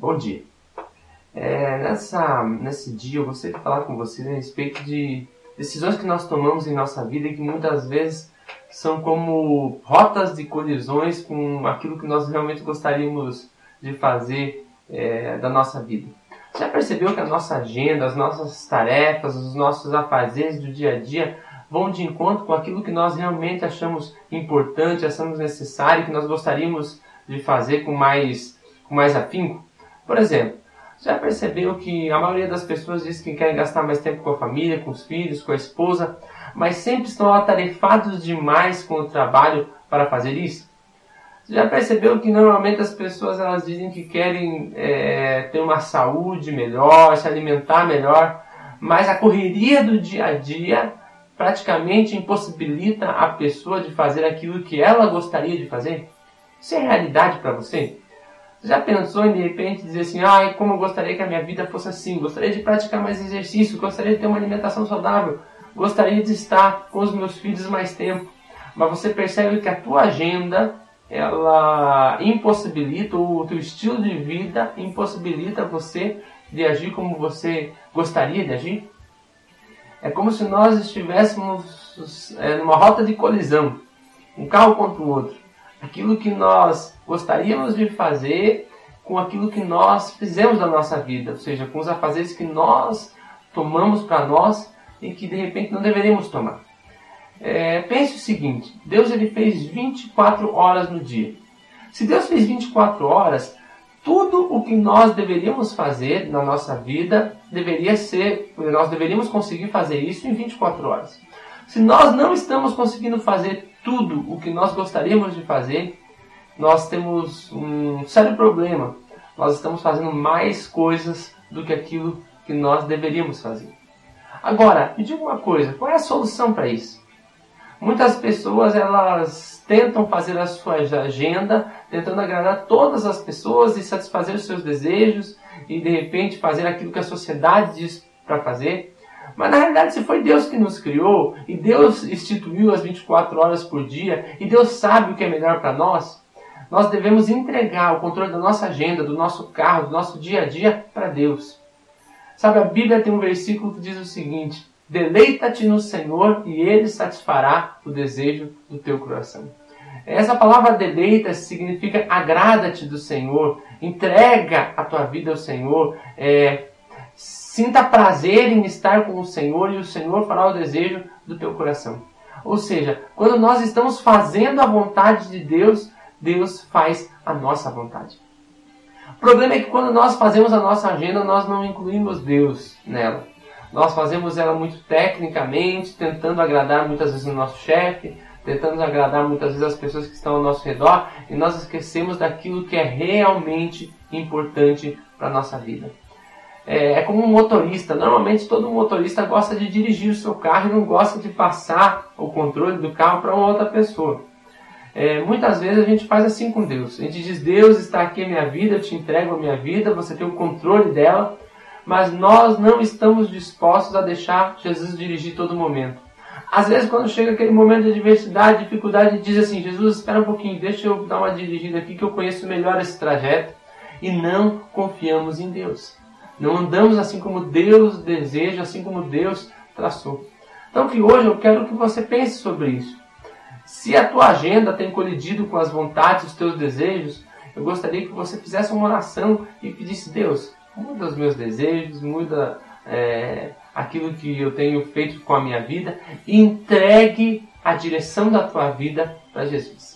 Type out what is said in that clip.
Bom dia. É, nessa, nesse dia eu gostaria de falar com vocês a respeito de decisões que nós tomamos em nossa vida e que muitas vezes são como rotas de colisões com aquilo que nós realmente gostaríamos de fazer é, da nossa vida. Já percebeu que a nossa agenda, as nossas tarefas, os nossos afazeres do dia a dia vão de encontro com aquilo que nós realmente achamos importante, achamos necessário, que nós gostaríamos de fazer com mais, com mais afinco? Por exemplo, já percebeu que a maioria das pessoas diz que querem gastar mais tempo com a família, com os filhos, com a esposa, mas sempre estão atarefados demais com o trabalho para fazer isso? Já percebeu que normalmente as pessoas elas dizem que querem é, ter uma saúde melhor, se alimentar melhor, mas a correria do dia a dia praticamente impossibilita a pessoa de fazer aquilo que ela gostaria de fazer? Isso é realidade para você? Já pensou em de repente dizer assim, ai, ah, como eu gostaria que a minha vida fosse assim, gostaria de praticar mais exercício, gostaria de ter uma alimentação saudável, gostaria de estar com os meus filhos mais tempo. Mas você percebe que a tua agenda ela impossibilita, o teu estilo de vida impossibilita você de agir como você gostaria de agir? É como se nós estivéssemos é, numa rota de colisão, um carro contra o outro. Aquilo que nós gostaríamos de fazer com aquilo que nós fizemos da nossa vida, ou seja, com os afazeres que nós tomamos para nós e que de repente não deveríamos tomar. É, pense o seguinte: Deus ele fez 24 horas no dia. Se Deus fez 24 horas, tudo o que nós deveríamos fazer na nossa vida deveria ser, nós deveríamos conseguir fazer isso em 24 horas. Se nós não estamos conseguindo fazer tudo o que nós gostaríamos de fazer, nós temos um sério problema. Nós estamos fazendo mais coisas do que aquilo que nós deveríamos fazer. Agora, me diga uma coisa: qual é a solução para isso? Muitas pessoas elas tentam fazer a sua agenda, tentando agradar todas as pessoas e satisfazer os seus desejos e de repente fazer aquilo que a sociedade diz para fazer. Mas na realidade, se foi Deus que nos criou e Deus instituiu as 24 horas por dia e Deus sabe o que é melhor para nós, nós devemos entregar o controle da nossa agenda, do nosso carro, do nosso dia a dia para Deus. Sabe, a Bíblia tem um versículo que diz o seguinte: Deleita-te no Senhor e Ele satisfará o desejo do teu coração. Essa palavra deleita significa agrada-te do Senhor, entrega a tua vida ao Senhor, é, sinta prazer em estar com o Senhor e o Senhor fará o desejo do teu coração. Ou seja, quando nós estamos fazendo a vontade de Deus, Deus faz a nossa vontade. O problema é que quando nós fazemos a nossa agenda, nós não incluímos Deus nela. Nós fazemos ela muito tecnicamente, tentando agradar muitas vezes o nosso chefe, tentando agradar muitas vezes as pessoas que estão ao nosso redor, e nós esquecemos daquilo que é realmente importante para a nossa vida. É, é, como um motorista. Normalmente todo motorista gosta de dirigir o seu carro e não gosta de passar o controle do carro para uma outra pessoa. É, muitas vezes a gente faz assim com Deus. A gente diz: Deus está aqui a minha vida, eu te entrego a minha vida, você tem o controle dela mas nós não estamos dispostos a deixar Jesus dirigir todo momento. Às vezes, quando chega aquele momento de adversidade, dificuldade, diz assim: Jesus, espera um pouquinho, deixa eu dar uma dirigida aqui que eu conheço melhor esse trajeto. E não confiamos em Deus. Não andamos assim como Deus deseja, assim como Deus traçou. Então, que hoje eu quero que você pense sobre isso. Se a tua agenda tem colidido com as vontades, os teus desejos, eu gostaria que você fizesse uma oração e pedisse: Deus, muda os meus desejos, muda é, aquilo que eu tenho feito com a minha vida e entregue a direção da tua vida para Jesus.